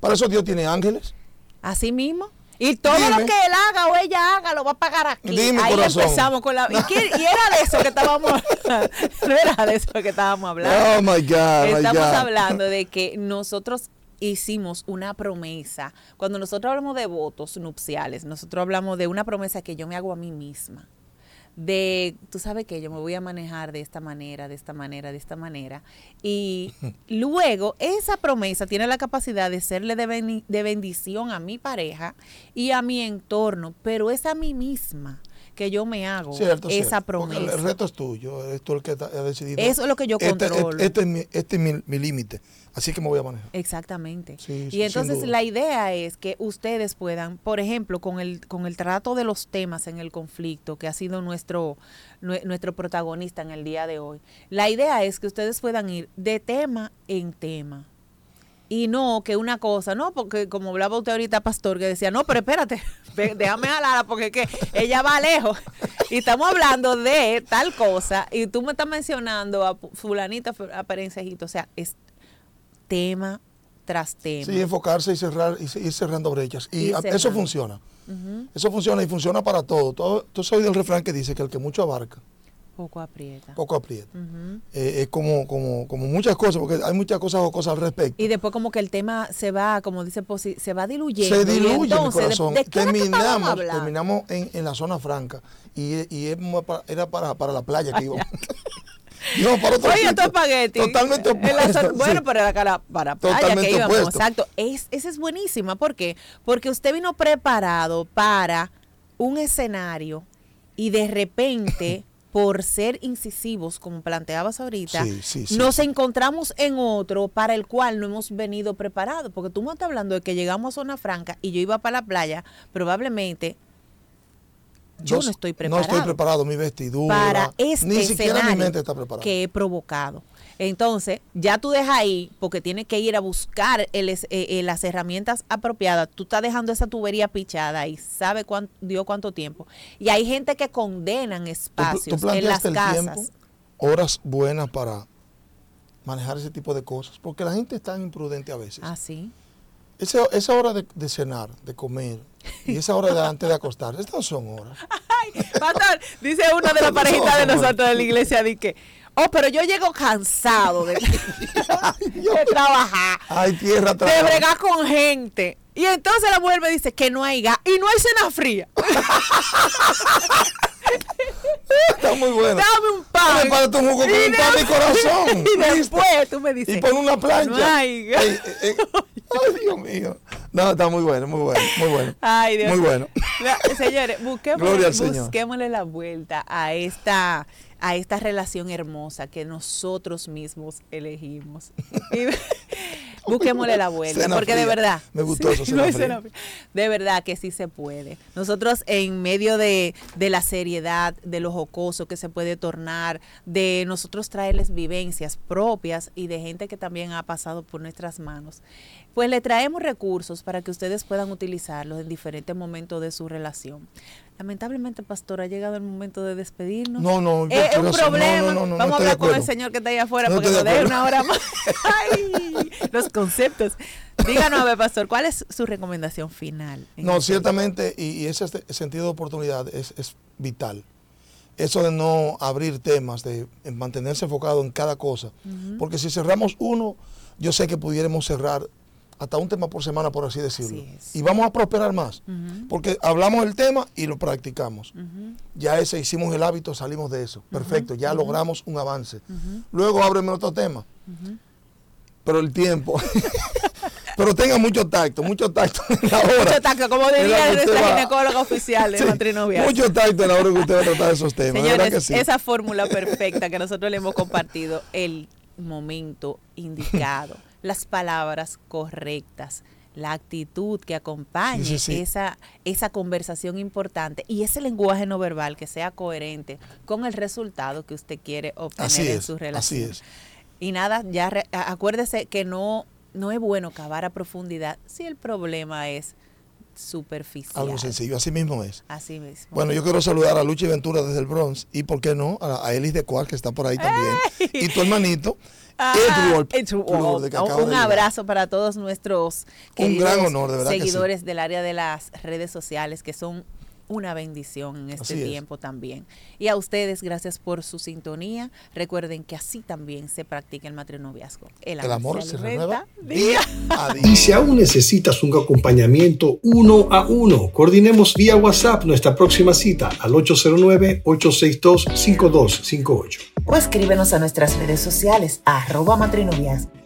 Para eso Dios tiene ángeles. Así mismo. Y todo lo que él haga o ella haga lo va a pagar aquí. Ahí empezamos con la. ¿Y, era de eso que estábamos hablando. No era de eso que estábamos hablando. Oh my God. Estamos hablando de que nosotros hicimos una promesa. Cuando nosotros hablamos de votos nupciales, nosotros hablamos de una promesa que yo me hago a mí misma de, tú sabes que yo me voy a manejar de esta manera, de esta manera, de esta manera. Y luego esa promesa tiene la capacidad de serle de, de bendición a mi pareja y a mi entorno, pero es a mí misma que yo me hago esa promesa. el reto es tuyo, es tú el que ha decidido. Eso es lo que yo este, este, controlo. Este, es mi, este mi, límite, así que me voy a manejar. Exactamente. y entonces la idea es que ustedes puedan, por ejemplo, con el, con el trato de los temas en el conflicto, que ha sido nuestro, nuestro protagonista en el día de hoy, la idea es que ustedes puedan ir de tema en tema y no que una cosa, no, porque como hablaba usted ahorita, pastor, que decía, no, pero espérate, déjame jalarla porque que ella va lejos. Y estamos hablando de tal cosa y tú me estás mencionando a fulanita, a Perencejito, o sea, es tema tras tema. Sí, enfocarse y cerrar y ir cerrando brechas. Y, eso funciona. Eso funciona y funciona para todo. todo. Tú sabes del refrán que dice que el que mucho abarca, poco aprieta. Poco aprieta. Eh, es como, como, como muchas cosas, porque hay muchas cosas o cosas al respecto. Y después como que el tema se va, como dice se va diluyendo. Se diluye, mi corazón. terminamos terminamos en, en, la zona franca y, y era para, para la playa que íbamos. No, para otro Oye, espagueti. Totalmente opuesto. Bueno, pero era para, para playa que íbamos. Exacto. Es, esa es buenísima. ¿Por qué? Porque usted vino preparado para un escenario y de repente por ser incisivos, como planteabas ahorita, nos encontramos en otro para el cual no hemos venido preparados. Porque tú me estás hablando de que llegamos a Zona Franca y yo iba para la playa, probablemente yo no estoy preparado. No estoy preparado, mi vestidura. Para este ni siquiera mi mente está preparada. que he provocado. Entonces, ya tú dejas ahí, porque tienes que ir a buscar el, eh, eh, las herramientas apropiadas. Tú estás dejando esa tubería pichada y sabe cuánto, dio cuánto tiempo. Y hay gente que condenan espacios en las casas. horas buenas para manejar ese tipo de cosas, porque la gente es tan imprudente a veces. Ah, sí. Esa, esa hora de, cenar, de comer, y esa hora de antes de acostarse, estas son horas. Ay, pastor, dice una de las parejitas de nosotros de la iglesia, que Oh, pero yo llego cansado de, trabajar. Hay tierra De bregar con gente. Y entonces la mujer me dice que no hay gas y no hay cena fría. Está muy bueno. Dame un pan. Para tu jugo con un pan de corazón. Y después tú me dices. Y pon una plancha. No hay gas. Ay, Dios mío. No, está muy bueno, muy bueno, muy bueno. Ay, Dios Muy bueno. Señores, busquémosle la vuelta a esta a esta relación hermosa que nosotros mismos elegimos. busquémosle la vuelta, porque de verdad. Me gustó eso. de verdad que sí se puede. Nosotros en medio de, de, la seriedad, de lo jocoso que se puede tornar, de nosotros traerles vivencias propias y de gente que también ha pasado por nuestras manos, pues le traemos recursos para que ustedes puedan utilizarlos en diferentes momentos de su relación. Lamentablemente, pastor, ha llegado el momento de despedirnos. No, no, es un problema. Vamos a hablar con el señor que está ahí afuera porque nos deje una hora más. Ay, los conceptos. Díganos, a ver, pastor, ¿cuál es su recomendación final? No, ciertamente, y, ese sentido de oportunidad es, vital. Eso de no abrir temas, de mantenerse enfocado en cada cosa. Porque si cerramos uno, yo sé que pudiéramos cerrar hasta un tema por semana, por así decirlo. y vamos a prosperar más, porque hablamos del tema y lo practicamos. Ya ese hicimos el hábito, salimos de eso. Perfecto, ya logramos un avance. Luego ábreme otro tema. Pero el tiempo. pero tenga mucho tacto, mucho tacto en la hora. Mucho tacto, como diría nuestra ginecóloga oficial de sí, Mucho tacto en la hora que usted va a tratar esos temas. Señores, esa fórmula perfecta que nosotros le hemos compartido, el momento indicado las palabras correctas, la actitud que acompañe Esa, esa conversación importante y ese lenguaje no verbal que sea coherente con el resultado que usted quiere obtener en su relación. Así es. Y nada, ya acuérdese que no, no es bueno cavar a profundidad si el problema es superficial. Algo sencillo, así mismo es. Así mismo. Bueno, yo quiero saludar a Luchi Ventura desde el Bronx y, ¿por qué no? A, Elis de Cuar, que está por ahí también. Y tu hermanito, un abrazo para todos nuestros seguidores del área de las redes sociales que son una bendición en este tiempo también. Y a ustedes, gracias por su sintonía. Recuerden que así también se practica el matrinoviazgo. El, amor, se, renueva día a día. Y si aún necesitas un acompañamiento uno a uno, coordinemos vía WhatsApp nuestra próxima cita al 809-862-5258. O escríbenos a nuestras redes sociales, arroba matrinoviazgo